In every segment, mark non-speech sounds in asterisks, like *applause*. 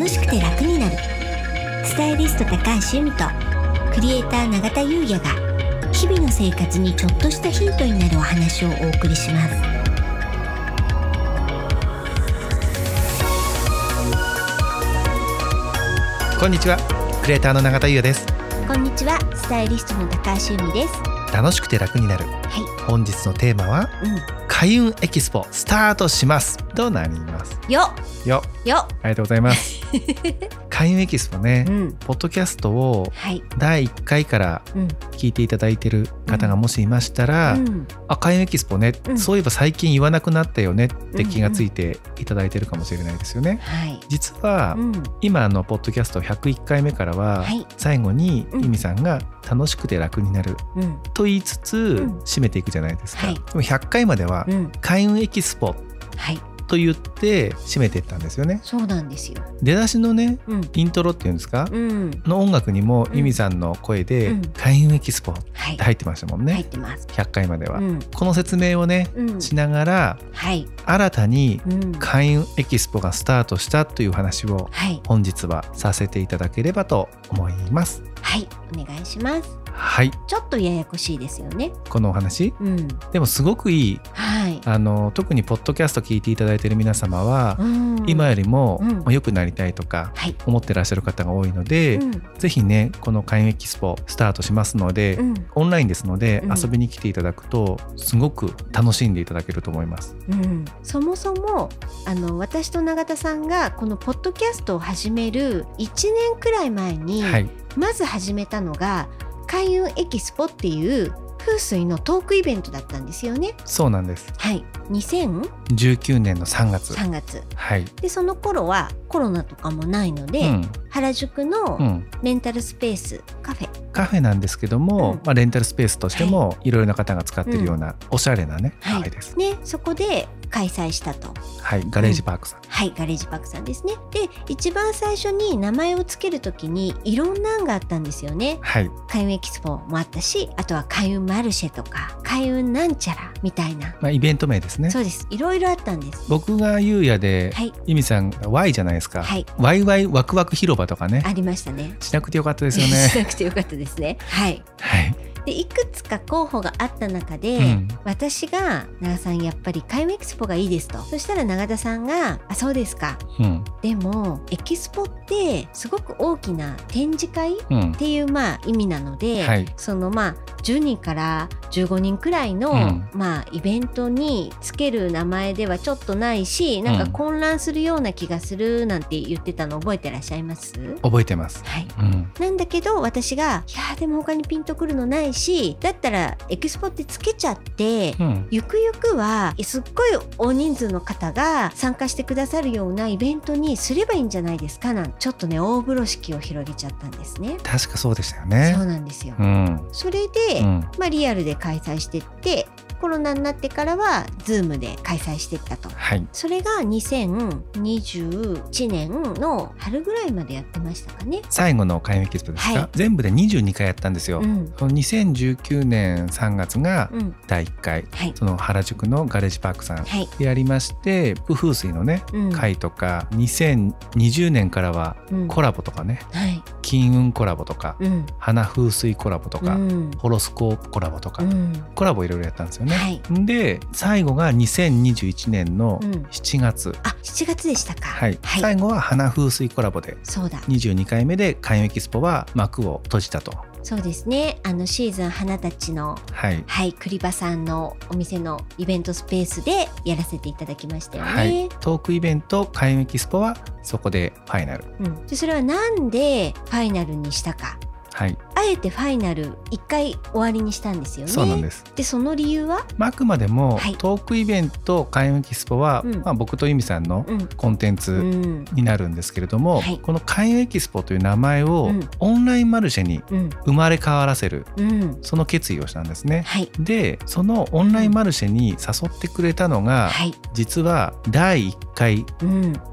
楽しくて楽になる。スタイリスト高橋由美とクリエイター永田優也が日々の生活にちょっとしたヒントになるお話をお送りします。こんにちは。クリエイターの永田優也です。こんにちは。スタイリストの高橋由美です。楽しくて楽になる。は本日のテーマは開運エキスポスタートします。となります？いよよよありがとうございます *laughs* 開運エキスポね、うん。ポッドキャストをはい。第1回からうん。聞いていただいてる方がもしいましたら、うん。あ開運エキスポね、うん。そういえば最近言わなくなったよねって気がついていただいてるかもしれないですよね。はい。実は、うん。今のポッドキャスト101回目からは、はい。最後にうん由美さんが楽しくて楽になるうん。と言いつつ、ん。締めていくじゃないですか。はい。でも100回まではうん。開運エキスポはいと言って締めていったんですよね。そうなんですよ。出だしのねうん。イントロっていうんですか、うん。の音楽にもうん。由美さんの声でうん「開運エキスポ」っはい。て入ってましたもんね、入ってます。100回までは。うん。この説明をねうん。しながらはい。新たにうん。開運エキスポがスタートしたという話をはい。本日はさせていただければと思います。はい。お願いしますはい。ちょっとややこしいですよね。このお話？うん。でもすごくいい。はい。あの特にポッドキャスト聞いていただいている皆様は、うん。今よりもうん。良くなりたいとかはい。思ってらっしゃる方が多いので、うん。ぜひねこの開運エキスポスタートしますので、うん。オンラインですので、うん。遊びに来ていただくとすごく楽しんでいただけると思います。うん、そもそもあの私と永田さんがこのポッドキャストを始める1年くらい前に、はい、まず始めたのが開運エキスポっていう風水のトークイベントだったんですよね。そうなんです。はい、2003 19年の3月。月はい。でその頃はコロナとかもないので、うん、原宿のうん、レンタルスペースカフェ、カフェなんですけども、うんまあ、レンタルスペースとしてもいろいろな方が使ってるようなおしゃれなね、はいカフェです。ね、そこで開催したと。はい、ガレージパークさん。はい、ガレージパークさんですね。で、一番最初に名前を付けるときにいろんな案があったんですよね。はい、開運エキスポもあったし、あとは開運マルシェとか、開運なんちゃらみたいな。まあ、イベント名ですね。そうです。いろいろあったんです。僕がゆうやで、はい、ゆみさんが Y じゃないですか？はい、ワイワイワクワク広場とかね。ありましたね。しなくてよかったですよしね。*laughs* なくてよかったですね。はい。はい。で、いくつか候補があった中で、うん私が長田さんやっぱり開運エキスポがいいですと。そしたら永田さんが、あ、そうですか。うん。でも、エキスポってすごく大きな展示会うんっ。ていうまあ意味なので、はいそのまあ10人から15人くらいの、うんまあイベントにつける名前ではちょっとないしなんか混乱するような気がするなんて言ってたの覚えてらっしゃいます？覚えてます。はいうん。なんだけど私が「いやーでも他にピンとくるのないしだったらエキスポってつけちゃってうん。ゆくゆくはすっごい大人数の方が参加してくださるようなイベントにすればいいんじゃないですかなんちょっとね大風呂敷を広げちゃったんですね。確かそうでしたよねそう。なんですよ。うん。それで、うん。まあ、リアルで開催してってコロナになってからは Zoom で開催してったと。はい。それが2021年の春ぐらいまでやってましたかね。最後の開運エキスポですか、はい。全部で22回やったんですよ。うん、その2019年3月がうん、第1回、はい、その原宿のガレージパークさんはい、でやりまして風水のねうん、会とか、2020年からはうん、コラボとかね。はい、金運コラボとか、うん、花風水コラボとか、うん、ホロスコープコラボとか、うん、コラボいろいろやったんですよね。はい、で最後が2021年のうん7月、あ、7月でしたか。はいはい、最後は花風水コラボでそうだ。22回目で開運エキスポは幕を閉じたと。そうですね。あのシーズン花たちのはいはい、栗場さんのお店のイベントスペースでやらせていただきましたよね。はい、トークイベント開運エキスポはそこでファイナル。うん、でそれはなんでファイナルにしたかはい、あえてファイナル1回終わりにしたんですよね。そうなんです。でその理由は、まああくまでもはい。トークイベント開運エキスポは、うん。まあ、僕と由美さんのうん。コンテンうツん。になるんですけれども、はい。この開運エキスポという名前をうん。オンラインマルシェにうん。生まれ変わらせるうん、その決意をしたんですね。はい。でそのオンラインマルシェに誘ってくれたのが、はい、実は第1回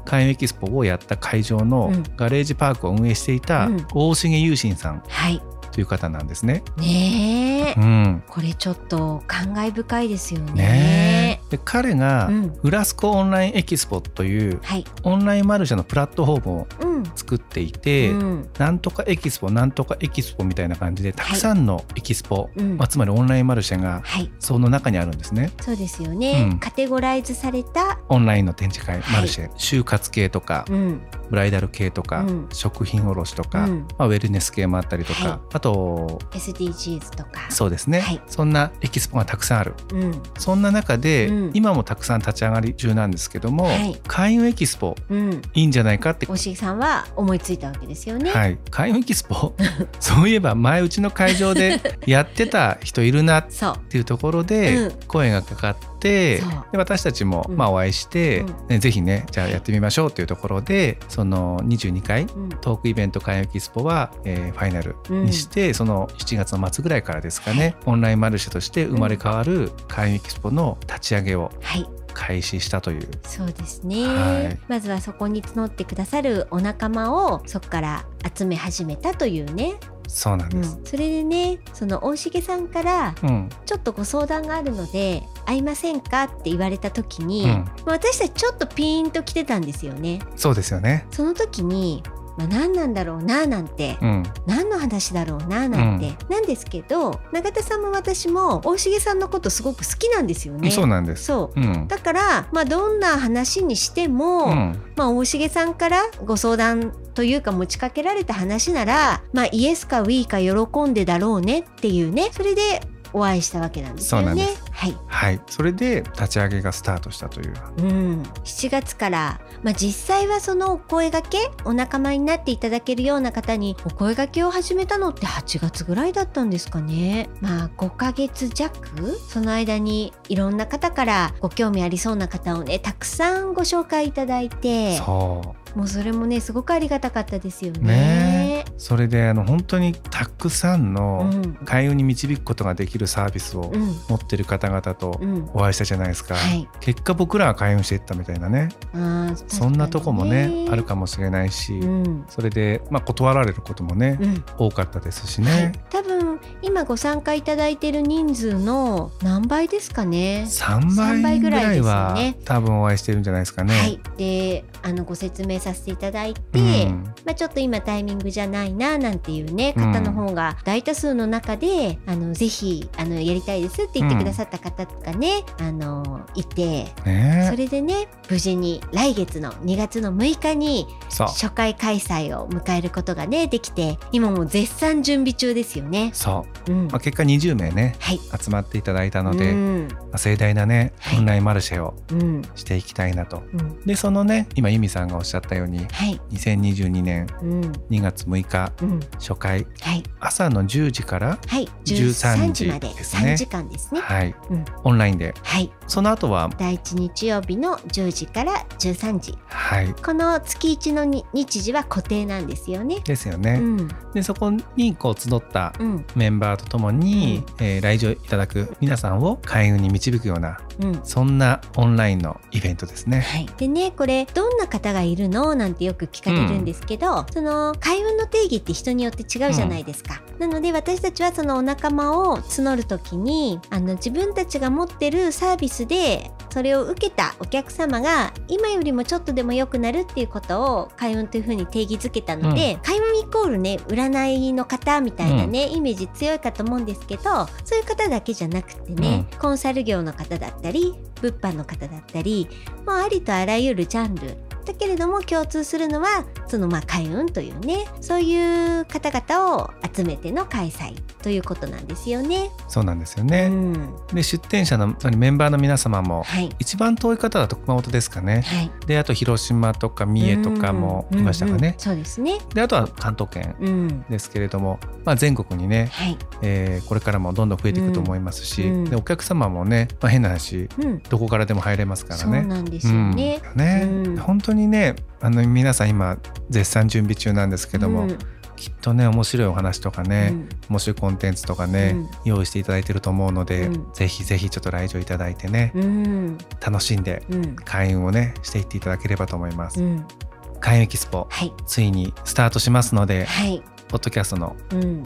うん開運エキスポをやった会場のうん。ガレージパークを運営していたうん。大重優心さんはい。という方なんですね。ねえ、うん。これちょっと感慨深いですよね。ねえ。で彼がうん。フラスコオンラインエキスポというはい、オンラインマルシェのプラットフォームを作っていて、うん。なんとかエキスポなんとかエキスポみたいな感じでたくさんのエキスポ、うん。まあ、つまりオンラインマルシェがはい。その中にあるんですね。そうですよね、うん。カテゴライズされたオンラインの展示会、はいマルシェ。就活系とか、うん。ブライダル系とか、うん。食品卸とか、うん。まあ、ウェルネス系もあったりとか、はい。あと SDGs とか。そうですね、はい。そんなエキスポがたくさんある。うん。そんな中で、うん。今もたくさん立ち上がり中なんですけども、はい。開運エキスポうん。いいんじゃないかって大重さんは思いついたわけですよね、はい、開運エキスポ？*laughs* そういえば前うちの会場で *laughs* やってた人いるなっていうところでうん。声がかかって、で私たちもうん。まあお会いして、うん。ねぜひねじゃあやってみましょうっていうところでその22回うん。トークイベント開運エキスポは、えーファイナルにして、その7月の末ぐらいからですかね、オンラインマルシェとして生まれ変わる開運エキスポの立ち上げをはい開始したという。そうですね、はい。まずはそこに募ってくださるお仲間をそこから集め始めたというね、そうなんです。うん、それでねその大重さんからうん、ちょっとご相談があるので会いませんかって言われた時に、うん。私たちちょっとピーンと来てたんですよね。そうですよね。その時に、まあ、何なんだろうななんて、うん、何の話だろうななんて、なんですけど永田さんも私も大重さんのことすごく好きなんですよね。そうなんです。そう。うん、だから、まあ、どんな話にしても、うん、まあ、大重さんからご相談というか持ちかけられた話なら、まあ、イエスかウィーか喜んでだろうねっていうね。それでお会いしたわけなんですよね。はい。はい、それで立ち上げがスタートしたという。うん、7月から、まあ、実際はそのお声がけお仲間になっていただけるような方にお声がけを始めたのって8月ぐらいだったんですかね。まあ5ヶ月弱その間にいろんな方からご興味ありそうな方をねたくさんご紹介いただいて。そもうそれもねすごくありがたかったですようね。ねえそれであの本当にたくさんうのん。開運に導くことができるサービスをうん。持ってる方々とうん。お会いしたじゃないですか。はい、結果僕らが開運していったみたいなね。あーそんなとこもねあるかもしれないし、うん。それで、まあ、断られることもね、うん。多かったですしはい。ね、、多分今ご参加いただいてる人数の何倍ですかね？3倍三倍ぐぐらいはね。多分お会いしてるんじゃないですかね。はい、であのご説明させていただいて、うん。まあ、ちょっと今タイミングじゃないななんていうねうん。方の方が大多数の中で、あのぜひあのやりたいですって言ってくださった方がね、あのいてね。それでね無事に来月の2月の6日に初回開催を迎えることがねできて今もう絶賛準備中ですよね。そう、うん。まあ、結果20名ねはい。集まっていただいたので、うん。まあ盛大なねはい。オンラインマルシェをうん。していきたいなと。うん。でそのね今由美さんがおっしゃったようにはい。2022年うん。2月6日うん。初回はい。朝の10時から、はい。13 13時までですね。3時間ですね。はい。うん。オンラインで。はい。その後は第一日曜日の10時から13時。はい。この月一のに日時は固定なんですよね。ですよね。うん。でそこにこう集ったうん。メンバーとともに、えー来場いただく皆さんを開運に導くようなうん。そんなオンラインのイベントですね。はい、でねこれどんな方がいるのなんてよく聞かれるんですけど、その開運の定義って人によって違うじゃないですか。なので私たちはそのお仲間を募る時にあの自分たちが持ってるサービスでそれを受けたお客様が今よりもちょっとでも良くなるっていうことを開運というふうに定義づけたので、開運イコールね占いの方みたいなね、イメージ強いかと思うんですけどそういう方だけじゃなくてね、コンサル業の方だったり物販の方だったりもうありとあらゆるジャンルだけれども共通するのはそのまあ開運というねそういう方々を集めての開催ということなんですよね。そうなんですようね。ん、で出店者のメンバーの皆様もはい一番遠い方だと熊本ですかね。はい。であと広島とか三重とかもいましたかねうんうんうん。そうですね。であとは関東圏うん。ですけれども、まあ、全国にね、はい。えーこれからもどんどん増えていくと思いますし、うんでお客様もね、まあ、変な話うん。どこからでも入れますからそうね。なんですよね。うんねうん本当にねあの皆さん今絶賛準備中なんですけども、うんきっとね面白いお話とかね、うん面白いコンテンツとかね、うん用意していただいてると思うので、うんぜひぜひちょっと来場いただいてね、うん。楽しんでうん。開運をねしていっていただければと思います。うん。開運エキスポはい。ついにスタートしますので、はい。ポッドキャストのうん。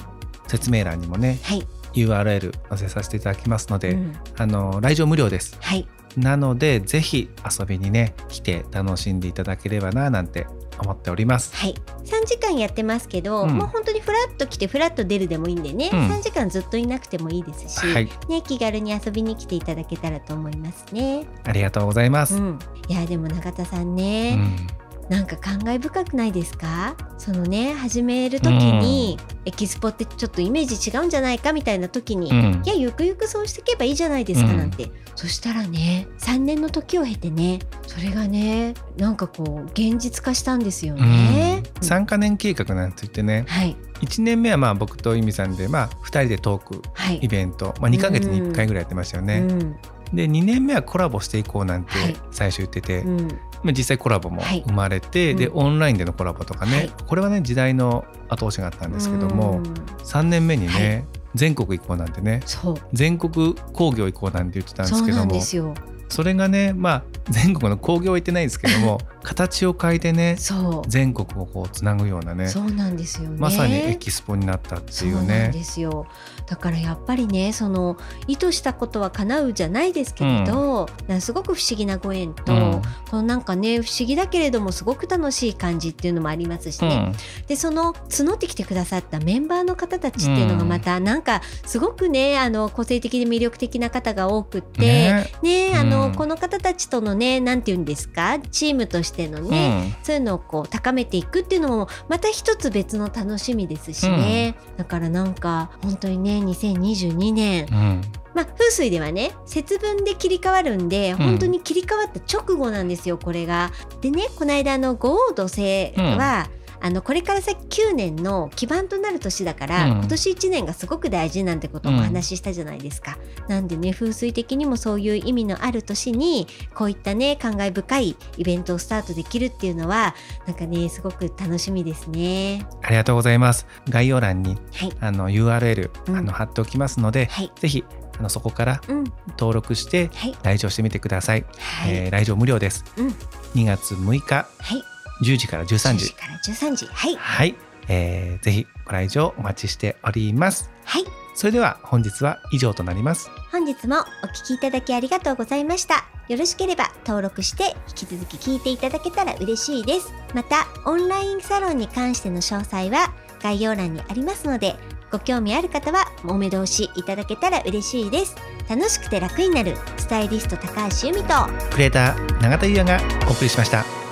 説明欄にもねはい。URL 載せさせていただきますので、うんあの来場無料です。はい。なのでぜひ遊びにね来て楽しんでいただければななんて思っております。はい、3時間やってますけど、うん。もう本当にフラッと来てフラッと出るでもいいんでね、うん。3時間ずっといなくてもいいですし、はい、ね、気軽に遊びに来ていただけたらと思いますね。ありがとうございます。うん、いやでも永田さんうね、んなんか感慨深くないですか？そのね始める時に、エキスポってちょっとイメージ違うんじゃないかみたいな時に、うん。いやゆくゆくそうしていけばいいじゃないですかうん。なんて、そしたらね3年の時を経てねそれがねなんかこう現実化したんですよね。うん。3か年計画なんて言ってね。はい。1年目はまあ僕と由美さんでまあ2人でトークはい。イベント、まあ、2ヶ月に1回ぐらいやってましたよね。うん。で2年目はコラボしていこうなんてはい。最初言ってて、うん。まあ、実際コラボもはい。生まれて、でうん。オンラインでのコラボとかね、はい。これはね時代の後押しがあったんですけども、うん。3年目にね、は全国行こうなんてね全国工業行こうなんて言ってたんですけどもそれがねまあ全国の工業は行ってないんですけども *laughs* 形を変えてね全国をこうつなぐようなねそうなんですよね。まさにエキスポになったっていうね。ですよ。だからやっぱりねその意図したことは叶うじゃないですけれど、なんかすごく不思議なご縁と、うん。このなんかね不思議だけれどもすごく楽しい感じっていうのもありますしね、でその募ってきてくださったメンバーの方たちっていうのがまたなんかすごくねあの個性的で魅力的な方が多くって。ね。ねあの、うんこの方たちとのねなんて言うんですか？チームとしてのね、そういうのをこう高めていくっていうのもまた一つ別の楽しみですしね、だからなんか本当にね2022年うんうん。まあ風水ではね節分で切り替わるんで本当に切り替わった直後なんですよこれが。でねこの間の五王土星は、あのこれから先9年の基盤となる年だから、うん今年1年がすごく大事なんてことをお話ししたじゃないですか。なんでね風水的にもそういう意味のある年にこういったね感慨深いイベントをスタートできるっていうのはなんかねすごく楽しみですね。ありがとうございます。概要欄にはい、あの URL、うんあの貼っておきますので、はいぜひあのそこからうん登録してはい来場してみてください。はい、えー来場無料です。うん2月6日はい10時から13 10時時。から13時はいはい、えーぜひご来場お待ちしております。はいそれでは本日は以上となります。本日もお聞きいただきありがとうございました。よろしければ登録して引き続き聞いていただけたら嬉しいです。また、オンラインサロンに関しての詳細は概要欄にありますので、ご興味ある方はお目通しいただけたら嬉しいです。楽しくて楽になるスタイリスト高橋由美とクリエイター永田優也がお送りしました。